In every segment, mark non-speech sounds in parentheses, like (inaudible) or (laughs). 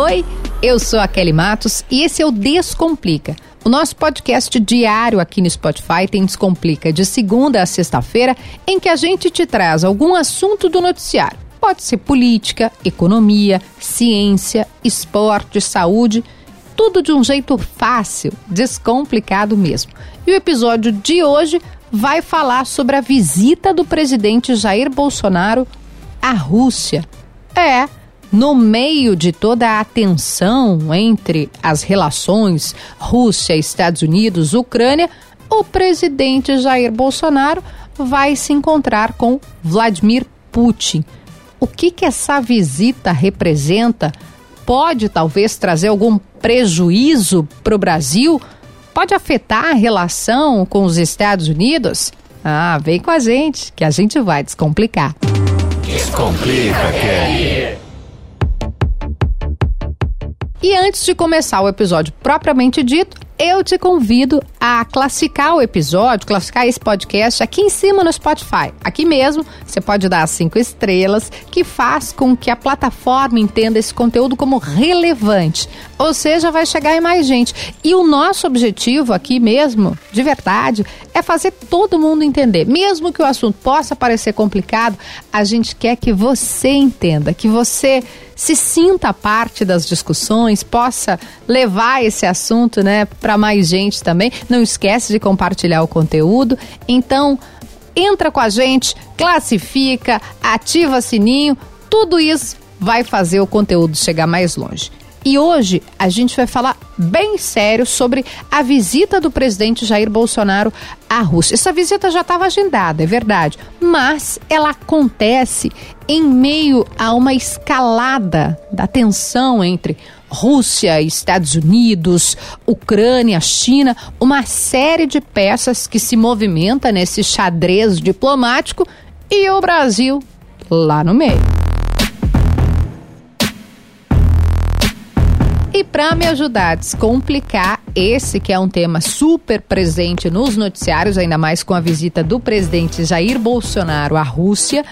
Oi, eu sou a Kelly Matos e esse é o Descomplica. O nosso podcast diário aqui no Spotify tem Descomplica de segunda a sexta-feira, em que a gente te traz algum assunto do noticiário. Pode ser política, economia, ciência, esporte, saúde, tudo de um jeito fácil, descomplicado mesmo. E o episódio de hoje vai falar sobre a visita do presidente Jair Bolsonaro à Rússia. É, no meio de toda a tensão entre as relações Rússia, Estados Unidos, Ucrânia, o presidente Jair Bolsonaro vai se encontrar com Vladimir Putin. O que, que essa visita representa? Pode talvez trazer algum prejuízo para o Brasil? Pode afetar a relação com os Estados Unidos? Ah, vem com a gente que a gente vai descomplicar. Descomplica, Kelly. E antes de começar o episódio propriamente dito, eu te convido a classificar o episódio, classificar esse podcast aqui em cima no Spotify. Aqui mesmo, você pode dar cinco estrelas, que faz com que a plataforma entenda esse conteúdo como relevante. Ou seja, vai chegar em mais gente. E o nosso objetivo aqui mesmo, de verdade, é fazer todo mundo entender. Mesmo que o assunto possa parecer complicado, a gente quer que você entenda, que você se sinta parte das discussões, possa levar esse assunto, né, para mais gente também. Não esquece de compartilhar o conteúdo. Então, entra com a gente, classifica, ativa sininho, tudo isso vai fazer o conteúdo chegar mais longe. E hoje a gente vai falar bem sério sobre a visita do presidente Jair Bolsonaro à Rússia. Essa visita já estava agendada, é verdade, mas ela acontece em meio a uma escalada da tensão entre Rússia, Estados Unidos, Ucrânia, China, uma série de peças que se movimenta nesse xadrez diplomático e o Brasil lá no meio. E para me ajudar a descomplicar esse que é um tema super presente nos noticiários, ainda mais com a visita do presidente Jair Bolsonaro à Rússia,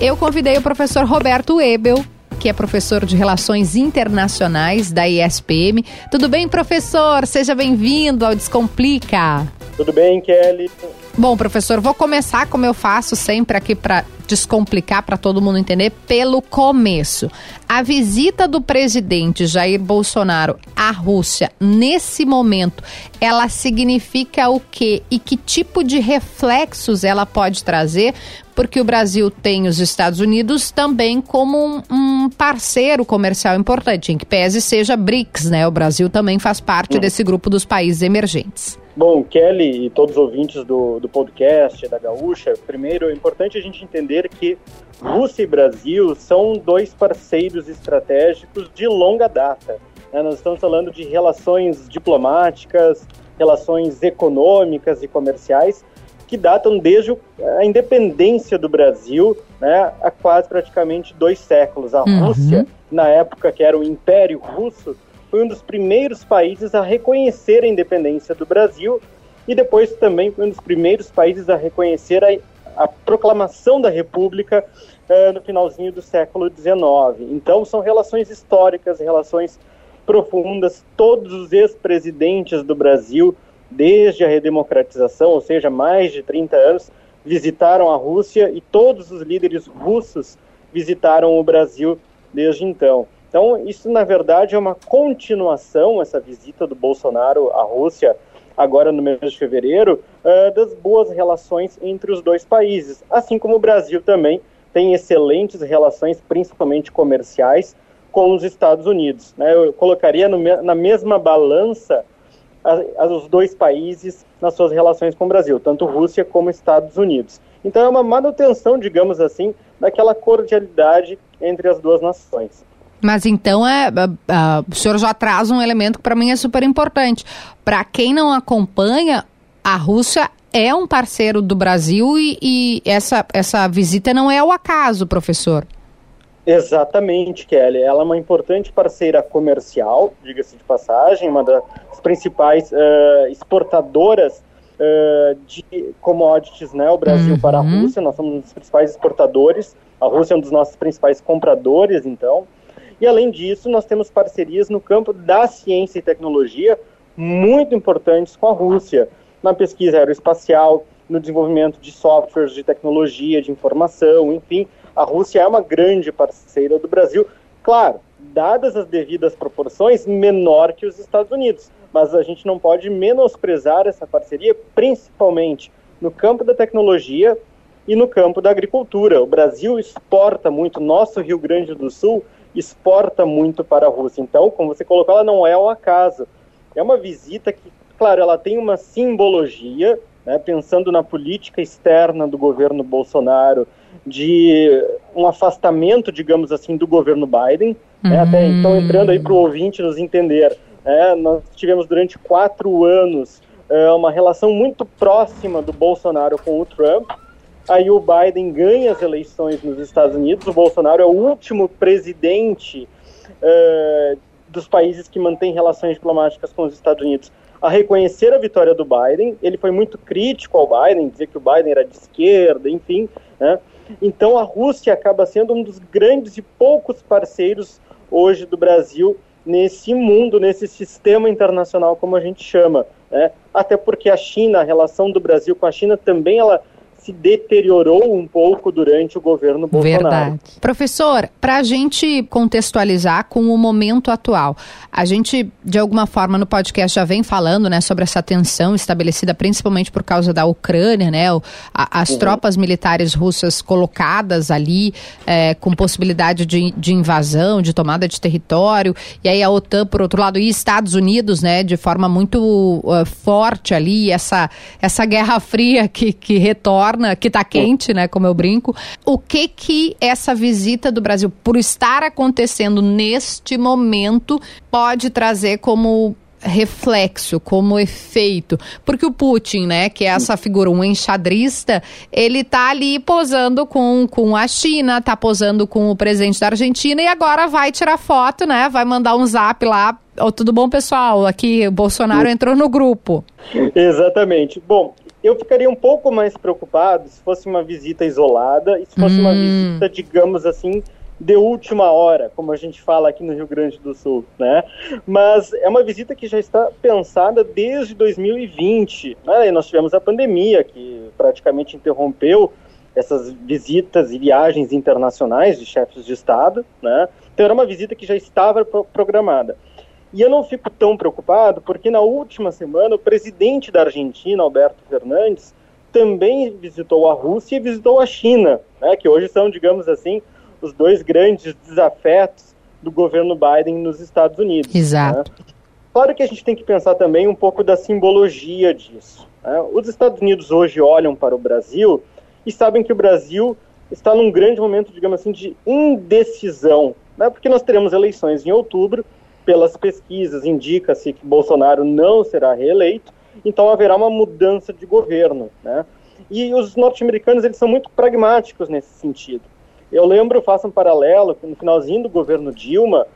eu convidei o professor Roberto Ebel, que é professor de Relações Internacionais da ISPM. Tudo bem, professor? Seja bem-vindo ao Descomplica. Tudo bem, Kelly? Bom, professor, vou começar como eu faço sempre aqui para descomplicar para todo mundo entender pelo começo. A visita do presidente Jair Bolsonaro à Rússia nesse momento, ela significa o quê e que tipo de reflexos ela pode trazer? Porque o Brasil tem os Estados Unidos também como um, um parceiro comercial importante, em que pese seja BRICS, né? O Brasil também faz parte desse grupo dos países emergentes. Bom, Kelly e todos os ouvintes do, do podcast da Gaúcha, primeiro é importante a gente entender que Rússia e Brasil são dois parceiros estratégicos de longa data. Né? Nós estamos falando de relações diplomáticas, relações econômicas e comerciais que datam desde a independência do Brasil né, há quase praticamente dois séculos. A uhum. Rússia, na época que era o Império Russo, foi um dos primeiros países a reconhecer a independência do Brasil e depois também foi um dos primeiros países a reconhecer a, a proclamação da República uh, no finalzinho do século XIX. Então são relações históricas, relações profundas. Todos os ex-presidentes do Brasil, desde a redemocratização, ou seja, mais de 30 anos, visitaram a Rússia e todos os líderes russos visitaram o Brasil desde então. Então, isso na verdade é uma continuação, essa visita do Bolsonaro à Rússia, agora no mês de fevereiro, uh, das boas relações entre os dois países. Assim como o Brasil também tem excelentes relações, principalmente comerciais, com os Estados Unidos. Né? Eu colocaria no, na mesma balança a, a, os dois países nas suas relações com o Brasil, tanto Rússia como Estados Unidos. Então é uma manutenção, digamos assim, daquela cordialidade entre as duas nações. Mas então é, o senhor já traz um elemento que para mim é super importante. Para quem não acompanha, a Rússia é um parceiro do Brasil e, e, essa, essa visita não é ao acaso, professor. Exatamente, Kelly. Ela é uma importante parceira comercial, diga-se de passagem, uma das principais uh, exportadoras uh, de commodities, né? O Brasil uhum. para a Rússia, nós somos um dos principais exportadores. A Rússia é um dos nossos principais compradores, então. E além disso, nós temos parcerias no campo da ciência e tecnologia muito importantes com a Rússia, na pesquisa aeroespacial, no desenvolvimento de softwares de tecnologia, de informação, enfim, a Rússia é uma grande parceira do Brasil. Claro, dadas as devidas proporções, menor que os Estados Unidos. Mas a gente não pode menosprezar essa parceria, principalmente no campo da tecnologia e no campo da agricultura. O Brasil exporta muito, nosso Rio Grande do Sul exporta muito para a Rússia. Então, como você colocou, ela não é ao acaso. É uma visita que, claro, ela tem uma simbologia, né, pensando na política externa do governo Bolsonaro, de um afastamento, digamos assim, do governo Biden. Uhum. Né, até então, entrando aí para o ouvinte nos entender, né, nós tivemos durante quatro anos é, uma relação muito próxima do Bolsonaro com o Trump. Aí o Biden ganha as eleições nos Estados Unidos. O Bolsonaro é o último presidente uh, dos países que mantém relações diplomáticas com os Estados Unidos a reconhecer a vitória do Biden. Ele foi muito crítico ao Biden, dizer que o Biden era de esquerda, enfim. Né? Então a Rússia acaba sendo um dos grandes e poucos parceiros hoje do Brasil nesse mundo, nesse sistema internacional, como a gente chama. Né? Até porque a China, a relação do Brasil com a China também ela se deteriorou um pouco durante o governo Bolsonaro. Verdade. Professor, para a gente contextualizar com o momento atual, a gente, de alguma forma, no podcast já vem falando né, sobre essa tensão estabelecida principalmente por causa da Ucrânia, né? as uhum. tropas militares russas colocadas ali é, com possibilidade de, de invasão, de tomada de território, e aí a OTAN, por outro lado, e Estados Unidos, né, de forma muito uh, forte ali, essa, essa guerra fria que, que retorna torna, que está quente, né, como eu brinco. O que que essa visita do Brasil, por estar acontecendo neste momento, pode trazer como reflexo, como efeito. Porque o Putin, né, que é essa figura, um enxadrista, ele tá ali posando com, com a China, tá posando com o presidente da Argentina e agora vai tirar foto, né, vai mandar um zap lá. Oh, tudo bom, pessoal? Aqui o Bolsonaro entrou no grupo. Exatamente. Bom, eu ficaria um pouco mais preocupado se fosse uma visita isolada e se fosse hum. uma visita, digamos assim, de última hora, como a gente fala aqui no Rio Grande do Sul, né? Mas é uma visita que já está pensada desde 2020, né? E nós tivemos a pandemia que praticamente interrompeu essas visitas e viagens internacionais de chefes de Estado, né? Então era uma visita que já estava programada. E eu não fico tão preocupado porque na última semana o presidente da Argentina, Alberto Fernandes, também visitou a Rússia e visitou a China, né, que hoje são, digamos assim, os dois grandes desafetos do governo Biden nos Estados Unidos. Exato. Né? Claro que a gente tem que pensar também um pouco da simbologia disso. Né? Os Estados Unidos hoje olham para o Brasil e sabem que o Brasil está num grande momento, digamos assim, de indecisão, né? porque nós teremos eleições em outubro pelas pesquisas, indica-se que Bolsonaro não será reeleito, então haverá uma mudança de governo. Né? E os norte-americanos eles são muito pragmáticos nesse sentido. Eu lembro, faço um paralelo, no finalzinho do governo Dilma,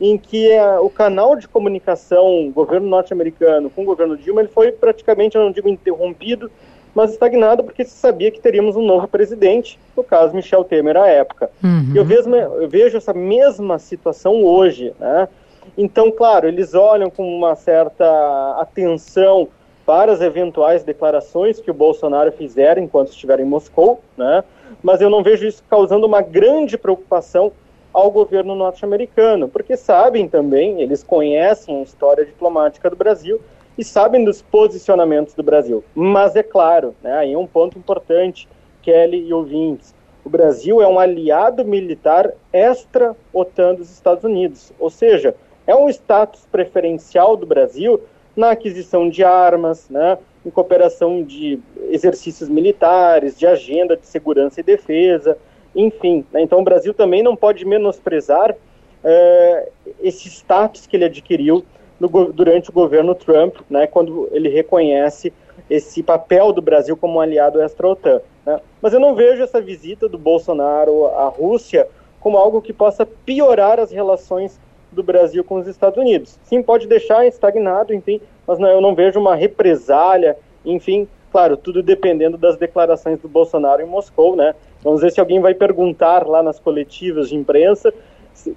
em que uh, o canal de comunicação governo norte-americano com o governo Dilma ele foi praticamente, eu não digo interrompido, mas estagnado porque se sabia que teríamos um novo presidente, no caso Michel Temer à época. Uhum. Eu, vejo, eu vejo essa mesma situação hoje, né? Então, claro, eles olham com uma certa atenção para as eventuais declarações que o Bolsonaro fizer enquanto estiver em Moscou, né? mas eu não vejo isso causando uma grande preocupação ao governo norte-americano, porque sabem também, eles conhecem a história diplomática do Brasil e sabem dos posicionamentos do Brasil. Mas é claro, né, aí é um ponto importante, Kelly e ouvintes, o Brasil é um aliado militar extra-OTAN dos Estados Unidos, ou seja, é um status preferencial do Brasil na aquisição de armas, né, em cooperação de exercícios militares, de agenda de segurança e defesa, enfim. Né, então o Brasil também não pode menosprezar é, esse status que ele adquiriu no, durante o governo Trump, né, quando ele reconhece esse papel do Brasil como um aliado extra-OTAN. Né. Mas eu não vejo essa visita do Bolsonaro à Rússia como algo que possa piorar as relações do Brasil com os Estados Unidos. Sim, pode deixar estagnado, enfim, mas não, eu não vejo uma represália, enfim, claro, tudo dependendo das declarações do Bolsonaro em Moscou, né? Vamos ver se alguém vai perguntar lá nas coletivas de imprensa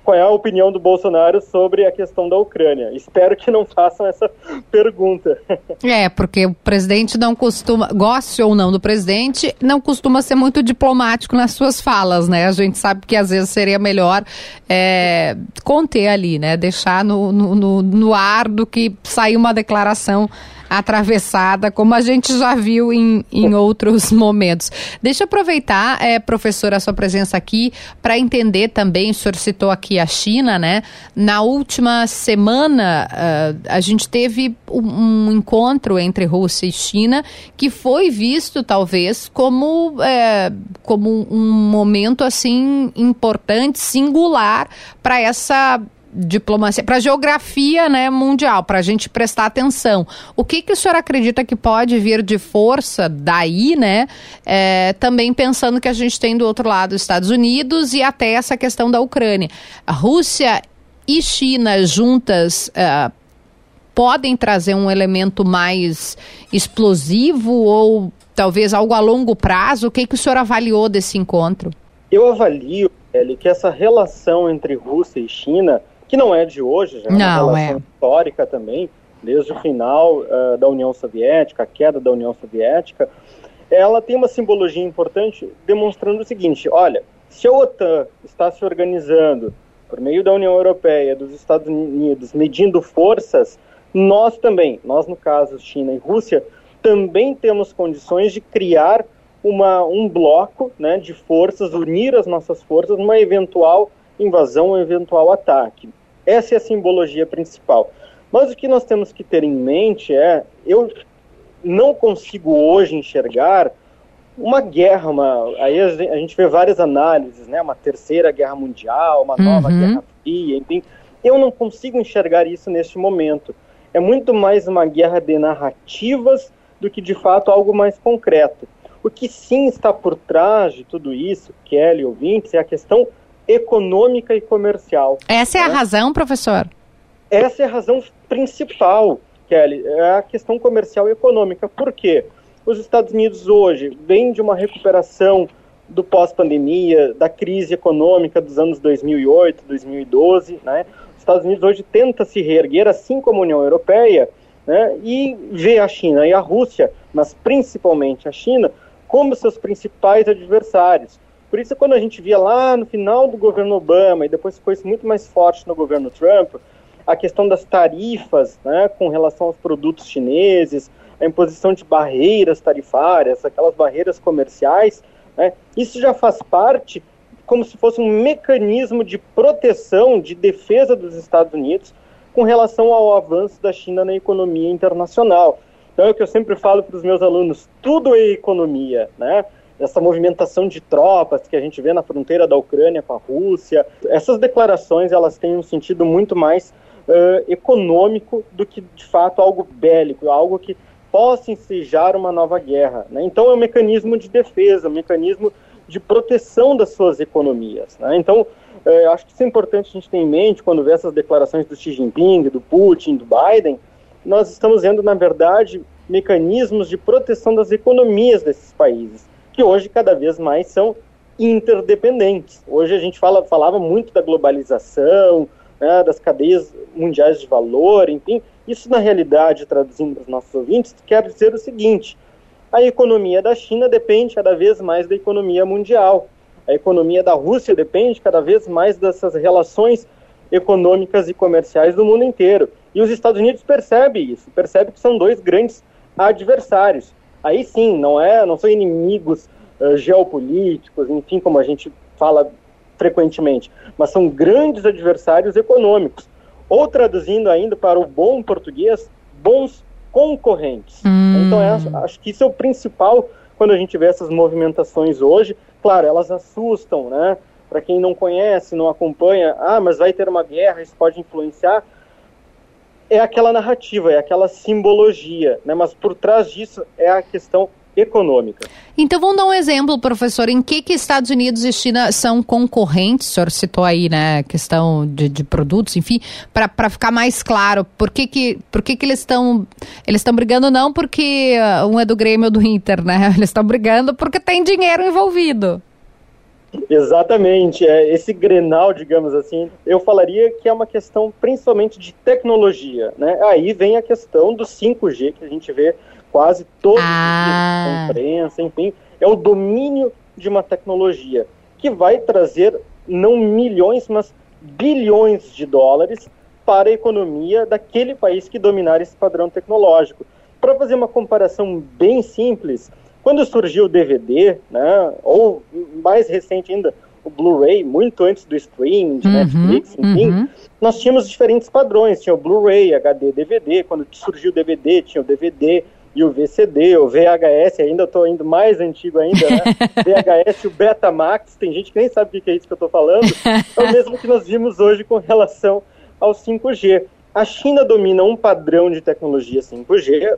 qual é a opinião do Bolsonaro sobre a questão da Ucrânia. Espero que não façam essa (laughs) pergunta. É, porque o presidente não costuma, goste ou não do presidente, não costuma ser muito diplomático nas suas falas, né? A gente sabe que às vezes seria melhor é, conter ali, né? Deixar no, no, no ar do que sair uma declaração atravessada, como a gente já viu em, em outros (laughs) momentos. Deixa eu aproveitar, é, professora, a sua presença aqui para entender também, o senhor citou aqui a China, né? Na última semana, uh, a gente teve um, um, encontro entre Rússia e China que foi visto, talvez, como, é, como um momento, assim, importante, singular para essa diplomacia, para geografia né, mundial, para a gente prestar atenção. O que, que o senhor acredita que pode vir de força daí, né? É, também pensando que a gente tem do outro lado os Estados Unidos e até essa questão da Ucrânia. A Rússia e China juntas. É, podem trazer um elemento mais explosivo ou talvez algo a longo prazo? O que, que o senhor avaliou desse encontro? Eu avalio, Eli, que essa relação entre Rússia e China que não é de hoje, já é uma relação é. histórica também, desde o final uh, da União Soviética, a queda da União Soviética, ela tem uma simbologia importante demonstrando o seguinte: olha, se a OTAN está se organizando por meio da União Europeia, dos Estados Unidos, medindo forças, nós também, nós no caso China e Rússia, também temos condições de criar uma, um bloco né, de forças, unir as nossas forças numa eventual invasão ou eventual ataque. Essa é a simbologia principal. Mas o que nós temos que ter em mente é, eu não consigo hoje enxergar uma guerra, uma, aí a gente vê várias análises, né, uma terceira guerra mundial, uma nova uhum. guerra fria, enfim, eu não consigo enxergar isso neste momento. É muito mais uma guerra de narrativas do que de fato algo mais concreto. O que sim está por trás de tudo isso, Kelly ouvintes, é a questão econômica e comercial. Essa é a né? razão, professor? Essa é a razão principal, Kelly, é a questão comercial e econômica. Por quê? Os Estados Unidos hoje vêm de uma recuperação do pós-pandemia, da crise econômica dos anos 2008, 2012, né? Os Estados Unidos hoje tenta se reerguer, assim como a União Europeia, né? E vê a China e a Rússia, mas principalmente a China, como seus principais adversários. Por isso, quando a gente via lá no final do governo Obama, e depois ficou isso muito mais forte no governo Trump, a questão das tarifas né, com relação aos produtos chineses, a imposição de barreiras tarifárias, aquelas barreiras comerciais, né, isso já faz parte como se fosse um mecanismo de proteção, de defesa dos Estados Unidos com relação ao avanço da China na economia internacional. Então é o que eu sempre falo para os meus alunos, tudo é economia, né? Essa movimentação de tropas que a gente vê na fronteira da Ucrânia com a Rússia. Essas declarações elas têm um sentido muito mais uh, econômico do que de fato algo bélico, algo que possa ensejar uma nova guerra. Né? Então é um mecanismo de defesa, um mecanismo de proteção das suas economias. Né? Então uh, acho que isso é importante a gente ter em mente quando vê essas declarações do Xi Jinping, do Putin, do Biden. Nós estamos vendo na verdade mecanismos de proteção das economias desses países que hoje cada vez mais são interdependentes. Hoje a gente fala, falava muito da globalização, né, das cadeias mundiais de valor, enfim. Isso, na realidade, traduzindo para os nossos ouvintes, quer dizer o seguinte: a economia da China depende cada vez mais da economia mundial. A economia da Rússia depende cada vez mais dessas relações econômicas e comerciais do mundo inteiro. E os Estados Unidos percebem isso, percebe que são dois grandes adversários aí sim, não é, não são inimigos uh, geopolíticos, enfim, como a gente fala frequentemente, mas são grandes adversários econômicos. Ou traduzindo ainda para o bom português, bons concorrentes. Hum. Então, é, acho que isso é o principal quando a gente vê essas movimentações hoje. Claro, elas assustam, né? Para quem não conhece, não acompanha, ah, mas vai ter uma guerra, isso pode influenciar é aquela narrativa, é aquela simbologia, né? Mas por trás disso é a questão econômica. Então vamos dar um exemplo, professor, em que que Estados Unidos e China são concorrentes? O senhor citou aí, né, questão de, de produtos, enfim, para ficar mais claro, por que que, por que, que eles estão eles estão brigando não porque uh, um é do Grêmio ou do Inter, né? (laughs) Eles estão brigando porque tem dinheiro envolvido. Exatamente, é, esse grenal, digamos assim, eu falaria que é uma questão principalmente de tecnologia, né? Aí vem a questão do 5G que a gente vê quase todos ah. os dias na imprensa, enfim, é o domínio de uma tecnologia que vai trazer não milhões, mas bilhões de dólares para a economia daquele país que dominar esse padrão tecnológico. Para fazer uma comparação bem simples, quando surgiu o DVD, né, ou mais recente ainda, o Blu-ray, muito antes do streaming, de uhum, Netflix, enfim, uhum. nós tínhamos diferentes padrões. Tinha o Blu-ray, HD, DVD. Quando surgiu o DVD, tinha o DVD e o VCD, o VHS, ainda estou indo mais antigo ainda, né? (laughs) VHS e o Betamax, tem gente que nem sabe o que é isso que eu estou falando. É o mesmo que nós vimos hoje com relação ao 5G. A China domina um padrão de tecnologia 5G,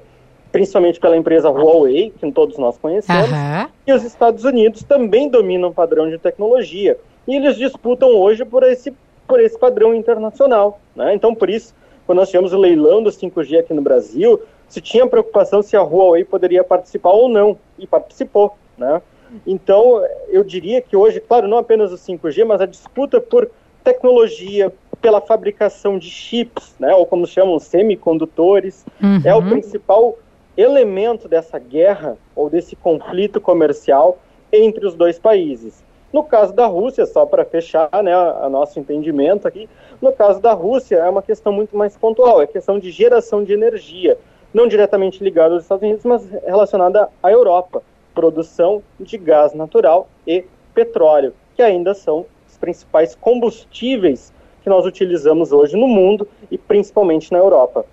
principalmente pela empresa Huawei, que todos nós conhecemos, uhum. e os Estados Unidos também dominam o padrão de tecnologia. E eles disputam hoje por esse, por esse padrão internacional. Né? Então, por isso, quando nós tivemos o leilão do 5G aqui no Brasil, se tinha preocupação se a Huawei poderia participar ou não, e participou. Né? Então, eu diria que hoje, claro, não apenas o 5G, mas a disputa por tecnologia, pela fabricação de chips, né, ou como chamam, semicondutores, uhum. é o principal elemento dessa guerra ou desse conflito comercial entre os dois países. No caso da Rússia, só para fechar né, nosso entendimento aqui, no caso da Rússia é uma questão muito mais pontual, é questão de geração de energia, não diretamente ligada aos Estados Unidos, mas relacionada à Europa, produção de gás natural e petróleo, que ainda são os principais combustíveis que nós utilizamos hoje no mundo e principalmente na Europa.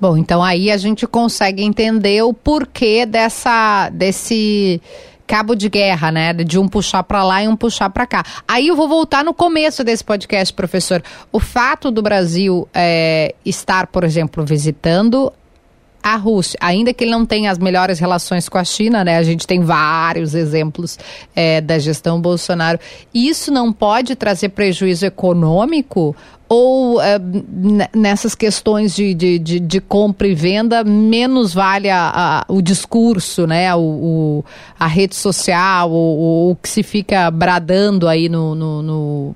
Bom, então aí a gente consegue entender o porquê dessa desse cabo de guerra, né? De um puxar para lá e um puxar para cá. Aí eu vou voltar no começo desse podcast, professor. O fato do Brasil é, estar, por exemplo, visitando a Rússia, ainda que ele não tenha as melhores relações com a China, né? A gente tem vários exemplos é, da gestão Bolsonaro. Isso não pode trazer prejuízo econômico? Ou é, nessas questões de, de, de, de, compra e venda, menos vale a, a, o discurso, né? O, o a rede social, o, o, que se fica bradando aí no, no, no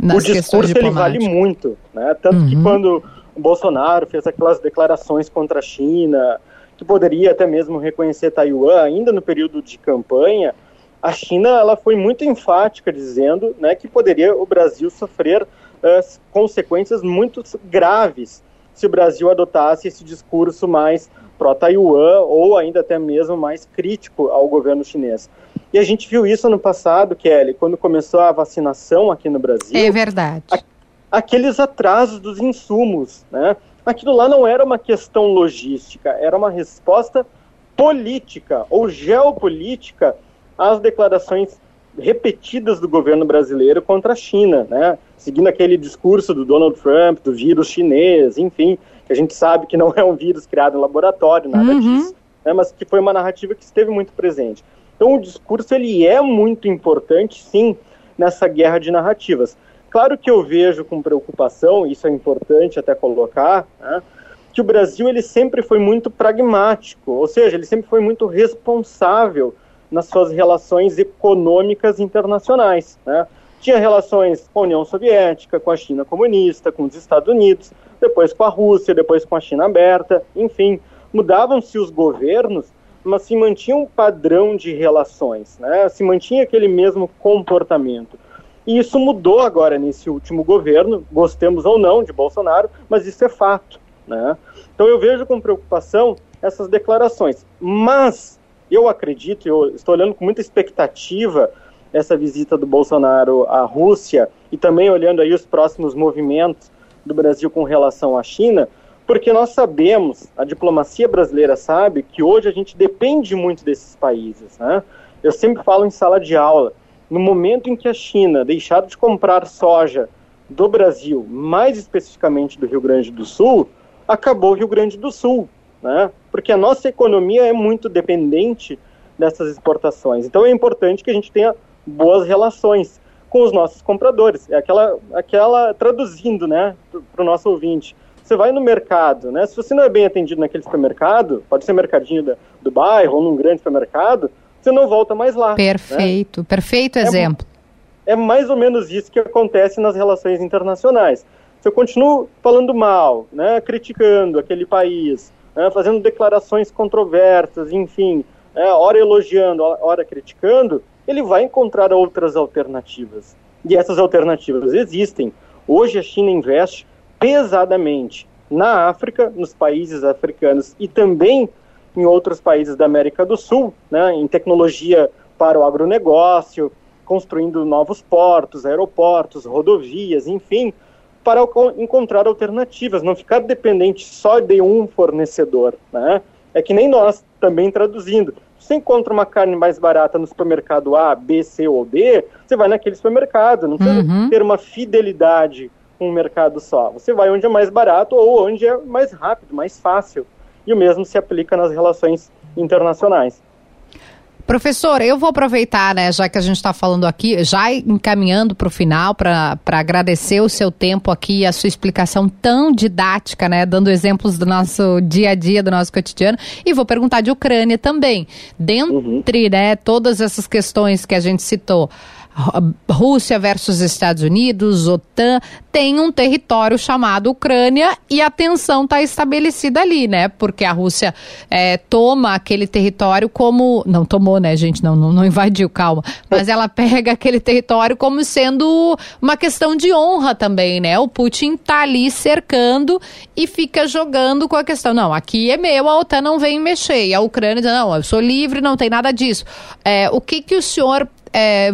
o discurso ele vale muito, né? Tanto uhum. que quando Bolsonaro fez aquelas declarações contra a China, que poderia até mesmo reconhecer Taiwan, ainda no período de campanha, a China ela foi muito enfática dizendo né, que poderia o Brasil sofrer uh, consequências muito graves se o Brasil adotasse esse discurso mais pró-Taiwan ou ainda até mesmo mais crítico ao governo chinês. E a gente viu isso no passado, Kelly, quando começou a vacinação aqui no Brasil. É verdade. A aqueles atrasos dos insumos. Né? Aquilo lá não era uma questão logística, era uma resposta política ou geopolítica às declarações repetidas do governo brasileiro contra a China, né? seguindo aquele discurso do Donald Trump, do vírus chinês, enfim, que a gente sabe que não é um vírus criado em laboratório, nada uhum. disso, né? mas que foi uma narrativa que esteve muito presente. Então o discurso ele é muito importante, sim, nessa guerra de narrativas. Claro que eu vejo com preocupação, isso é importante até colocar, né, que o Brasil ele sempre foi muito pragmático, ou seja, ele sempre foi muito responsável nas suas relações econômicas internacionais. Né? Tinha relações com a União Soviética, com a China comunista, com os Estados Unidos, depois com a Rússia, depois com a China aberta, enfim, mudavam-se os governos, mas se mantinha um padrão de relações, né? se mantinha aquele mesmo comportamento. E isso mudou agora nesse último governo, gostemos ou não de Bolsonaro, mas isso é fato. Né? Então eu vejo com preocupação essas declarações. Mas eu acredito, eu estou olhando com muita expectativa essa visita do Bolsonaro à Rússia e também olhando aí os próximos movimentos do Brasil com relação à China, porque nós sabemos, a diplomacia brasileira sabe que hoje a gente depende muito desses países. Né? Eu sempre falo em sala de aula no momento em que a China deixar de comprar soja do Brasil, mais especificamente do Rio Grande do Sul, acabou o Rio Grande do Sul, né? Porque a nossa economia é muito dependente dessas exportações. Então é importante que a gente tenha boas relações com os nossos compradores. É aquela, aquela traduzindo, né, para o nosso ouvinte. Você vai no mercado, né? Se você não é bem atendido naquele supermercado, pode ser mercadinho da, do bairro ou num grande supermercado, você não volta mais lá. Perfeito, né? perfeito exemplo. é mais ou menos isso que acontece nas relações internacionais. Se eu continuo falando mal, né, criticando aquele país, né, fazendo declarações controversas, enfim, é, ora elogiando, ora criticando, ele vai encontrar outras alternativas. E essas alternativas existem. Hoje a China investe pesadamente na África, nos países africanos e também em outros países da América do Sul, né, em tecnologia para o agronegócio, construindo novos portos, aeroportos, rodovias, enfim, para encontrar alternativas, não ficar dependente só de um fornecedor. Né? É que nem nós, também traduzindo. Você encontra uma carne mais barata no supermercado A, B, C ou D, você vai naquele supermercado, não precisa uhum. ter uma fidelidade com um mercado só. Você vai onde é mais barato ou onde é mais rápido, mais fácil. E o mesmo se aplica nas relações internacionais. Professor, eu vou aproveitar, né, já que a gente está falando aqui, já encaminhando para o final, para agradecer o seu tempo aqui, a sua explicação tão didática, né, dando exemplos do nosso dia a dia, do nosso cotidiano, e vou perguntar de Ucrânia também. Dentre, uhum. né, todas essas questões que a gente citou, Rússia versus Estados Unidos, OTAN, tem um território chamado Ucrânia e a tensão está estabelecida ali, né? Porque a Rússia é, toma aquele território como. Não tomou, né, gente? Não, não, não invadiu, calma. Mas ela pega aquele território como sendo uma questão de honra também, né? O Putin tá ali cercando e fica jogando com a questão. Não, aqui é meu, a OTAN não vem mexer. E a Ucrânia diz, não, eu sou livre, não tem nada disso. É, o que, que o senhor é,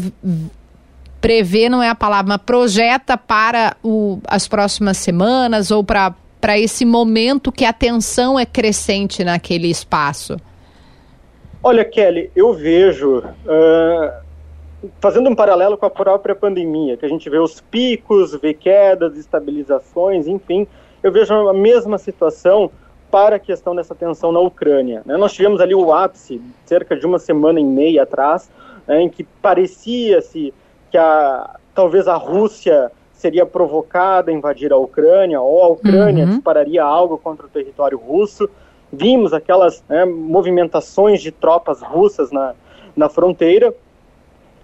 prevê não é a palavra, mas projeta para o, as próximas semanas ou para para esse momento que a tensão é crescente naquele espaço? Olha, Kelly, eu vejo, uh, fazendo um paralelo com a própria pandemia, que a gente vê os picos, vê quedas, estabilizações, enfim, eu vejo a mesma situação para a questão dessa tensão na Ucrânia. Né? Nós tivemos ali o ápice, cerca de uma semana e meia atrás, né, em que parecia-se que a, talvez a Rússia seria provocada a invadir a Ucrânia, ou a Ucrânia uhum. dispararia algo contra o território russo. Vimos aquelas né, movimentações de tropas russas na, na fronteira,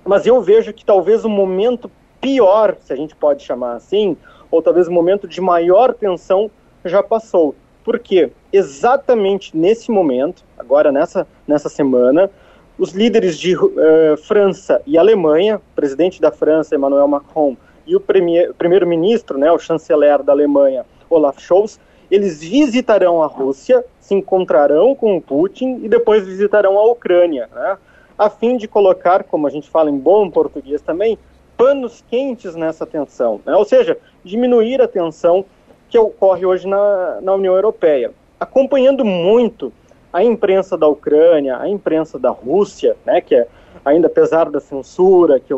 mas eu vejo que talvez o momento pior, se a gente pode chamar assim, ou talvez o momento de maior tensão já passou. Por quê? Exatamente nesse momento, agora nessa, nessa semana, os líderes de uh, França e Alemanha, o presidente da França, Emmanuel Macron, e o primeiro-ministro, né, o chanceler da Alemanha, Olaf Scholz, eles visitarão a Rússia, se encontrarão com Putin e depois visitarão a Ucrânia, né, a fim de colocar, como a gente fala em bom português também, panos quentes nessa tensão, né, ou seja, diminuir a tensão que ocorre hoje na, na União Europeia. Acompanhando muito a imprensa da Ucrânia, a imprensa da Rússia, né, que é, ainda apesar da censura que,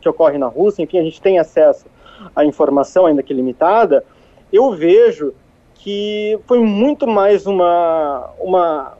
que ocorre na Rússia, enfim, a gente tem acesso à informação, ainda que limitada, eu vejo que foi muito mais uma, uma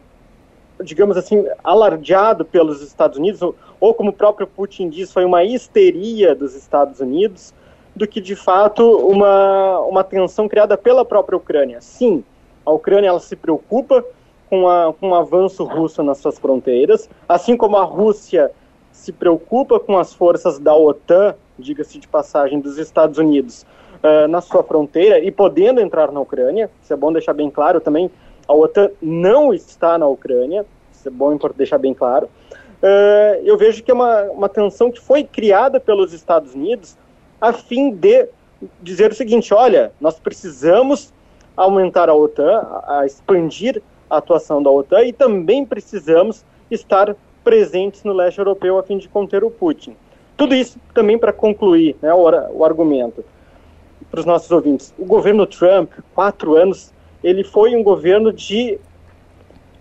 digamos assim, alardeado pelos Estados Unidos, ou, ou como o próprio Putin diz, foi uma histeria dos Estados Unidos, do que de fato uma, uma tensão criada pela própria Ucrânia. Sim, a Ucrânia ela se preocupa com, a, com o avanço russo nas suas fronteiras, assim como a Rússia se preocupa com as forças da OTAN, diga-se de passagem, dos Estados Unidos, uh, na sua fronteira e podendo entrar na Ucrânia. Isso é bom deixar bem claro também. A OTAN não está na Ucrânia, isso é bom deixar bem claro. Uh, eu vejo que é uma, uma tensão que foi criada pelos Estados Unidos a fim de dizer o seguinte: olha, nós precisamos aumentar a OTAN, a, a expandir a atuação da OTAN e também precisamos estar presentes no leste europeu a fim de conter o Putin. Tudo isso também para concluir né, o, o argumento para os nossos ouvintes. O governo Trump, quatro anos, ele foi um governo de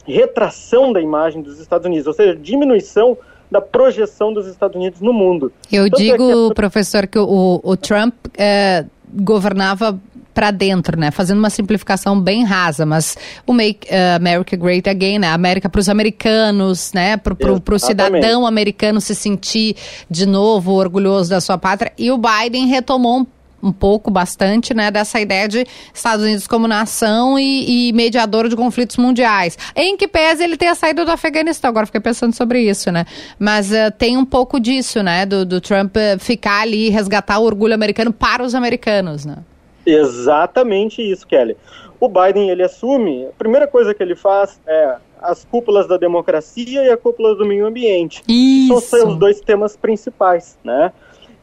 retração da imagem dos Estados Unidos, ou seja, diminuição da projeção dos Estados Unidos no mundo. Eu Tanto digo, é que... professor, que o, o Trump é, governava para dentro, né? Fazendo uma simplificação bem rasa, mas o Make uh, America Great Again, né? América para os americanos, né? Para o cidadão americano se sentir de novo orgulhoso da sua pátria. E o Biden retomou um um pouco, bastante, né, dessa ideia de Estados Unidos como nação e, e mediador de conflitos mundiais. Em que pese ele tenha saído do Afeganistão, agora fiquei pensando sobre isso, né? Mas uh, tem um pouco disso, né, do, do Trump uh, ficar ali, resgatar o orgulho americano para os americanos, né? Exatamente isso, Kelly. O Biden, ele assume, a primeira coisa que ele faz é as cúpulas da democracia e a cúpula do meio ambiente. Isso. São os dois temas principais, né?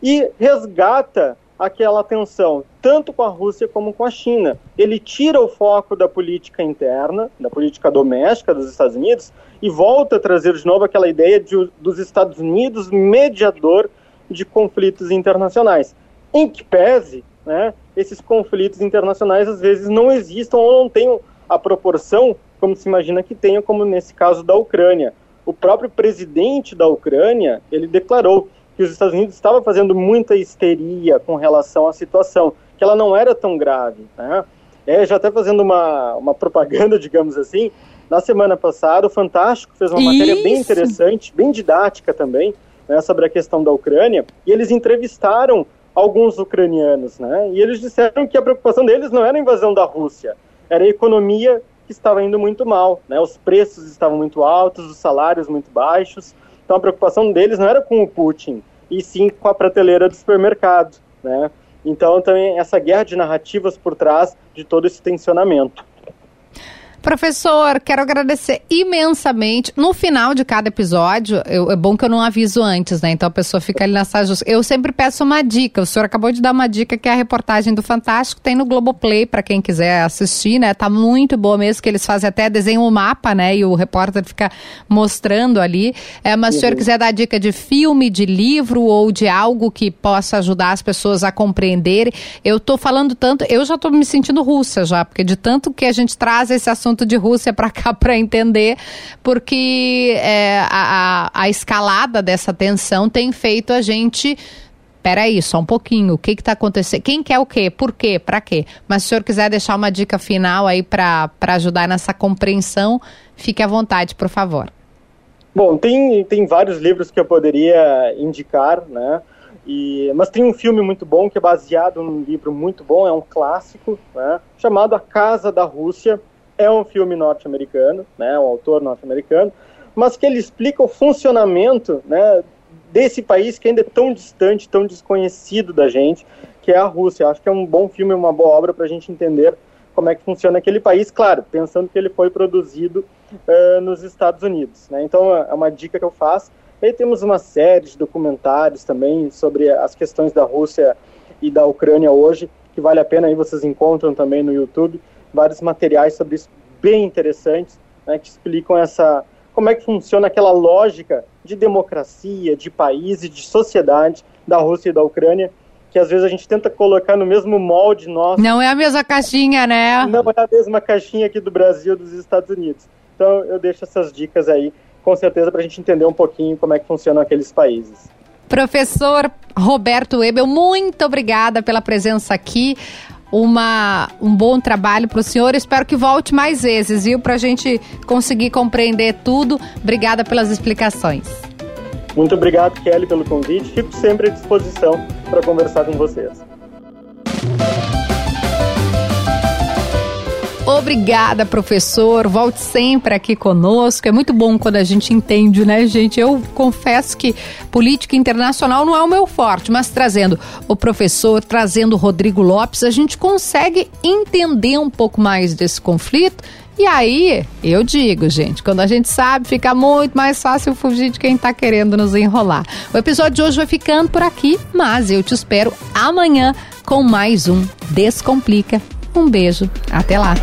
E resgata aquela tensão, tanto com a Rússia como com a China. Ele tira o foco da política interna, da política doméstica dos Estados Unidos, e volta a trazer de novo aquela ideia de, dos Estados Unidos mediador de conflitos internacionais. Em que pese, né, esses conflitos internacionais às vezes não existam ou não tenham a proporção como se imagina que tenha, como nesse caso da Ucrânia. O próprio presidente da Ucrânia, ele declarou que os Estados Unidos estavam fazendo muita histeria com relação à situação, que ela não era tão grave. Né? É, já até fazendo uma, uma propaganda, (laughs) digamos assim, na semana passada o Fantástico fez uma Isso. matéria bem interessante, bem didática também, né, sobre a questão da Ucrânia, e eles entrevistaram alguns ucranianos, né, e eles disseram que a preocupação deles não era a invasão da Rússia, era a economia que estava indo muito mal, né? Os preços estavam muito altos, os salários muito baixos. Então a preocupação deles não era com o Putin, e sim com a prateleira do supermercado, né? Então também essa guerra de narrativas por trás de todo esse tensionamento. Professor, quero agradecer imensamente. No final de cada episódio, eu, é bom que eu não aviso antes, né? Então a pessoa fica ali na sala. Eu sempre peço uma dica. O senhor acabou de dar uma dica que é a reportagem do Fantástico, tem no Globoplay para quem quiser assistir, né? Tá muito boa mesmo, que eles fazem até desenho um mapa, né? E o repórter fica mostrando ali. É, mas uhum. se o senhor uhum. quiser dar dica de filme, de livro ou de algo que possa ajudar as pessoas a compreenderem, eu tô falando tanto, eu já tô me sentindo russa já, porque de tanto que a gente traz esse assunto assunto de Rússia para cá (laughs) para entender, porque é, a, a escalada dessa tensão tem feito a gente peraí, só um pouquinho, o que está acontecendo? Quem quer o quê? Por quê? Para quê? Mas se o senhor quiser deixar uma dica final aí para ajudar nessa compreensão, fique à vontade, por favor. Bom, tem, tem vários livros que eu poderia indicar, né? E, mas tem um filme muito bom que é baseado num livro muito bom, é um clássico, né? Chamado A Casa da Rússia, é um filme norte-americano, né, um autor norte-americano, mas que ele explica o funcionamento né, desse país que ainda é tão distante, tão desconhecido da gente, que é a Rússia. Acho que é um bom filme, uma boa obra para a gente entender como é que funciona aquele país, claro, pensando que ele foi produzido uh, nos Estados Unidos. Né? Então, é uma dica que eu faço. Aí temos uma série de documentários também sobre as questões da Rússia e da Ucrânia hoje, que vale a pena, aí vocês encontram também no YouTube vários materiais sobre isso bem interessantes, né, que explicam essa como é que funciona aquela lógica de democracia, de país e de sociedade da Rússia e da Ucrânia, que às vezes a gente tenta colocar no mesmo molde nosso. Não é a mesma caixinha, né? Não é a mesma caixinha aqui do Brasil dos Estados Unidos. Então eu deixo essas dicas aí, com certeza, para a gente entender um pouquinho como é que funcionam aqueles países. Professor Roberto Ebel, muito obrigada pela presença aqui uma, um bom trabalho para o senhor. Espero que volte mais vezes, viu? Para a gente conseguir compreender tudo. Obrigada pelas explicações. Muito obrigado, Kelly, pelo convite. Fico sempre à disposição para conversar com vocês. Obrigada, professor. Volte sempre aqui conosco. É muito bom quando a gente entende, né, gente? Eu confesso que política internacional não é o meu forte, mas trazendo o professor, trazendo o Rodrigo Lopes, a gente consegue entender um pouco mais desse conflito. E aí, eu digo, gente, quando a gente sabe, fica muito mais fácil fugir de quem está querendo nos enrolar. O episódio de hoje vai ficando por aqui, mas eu te espero amanhã com mais um Descomplica um beijo, até lá!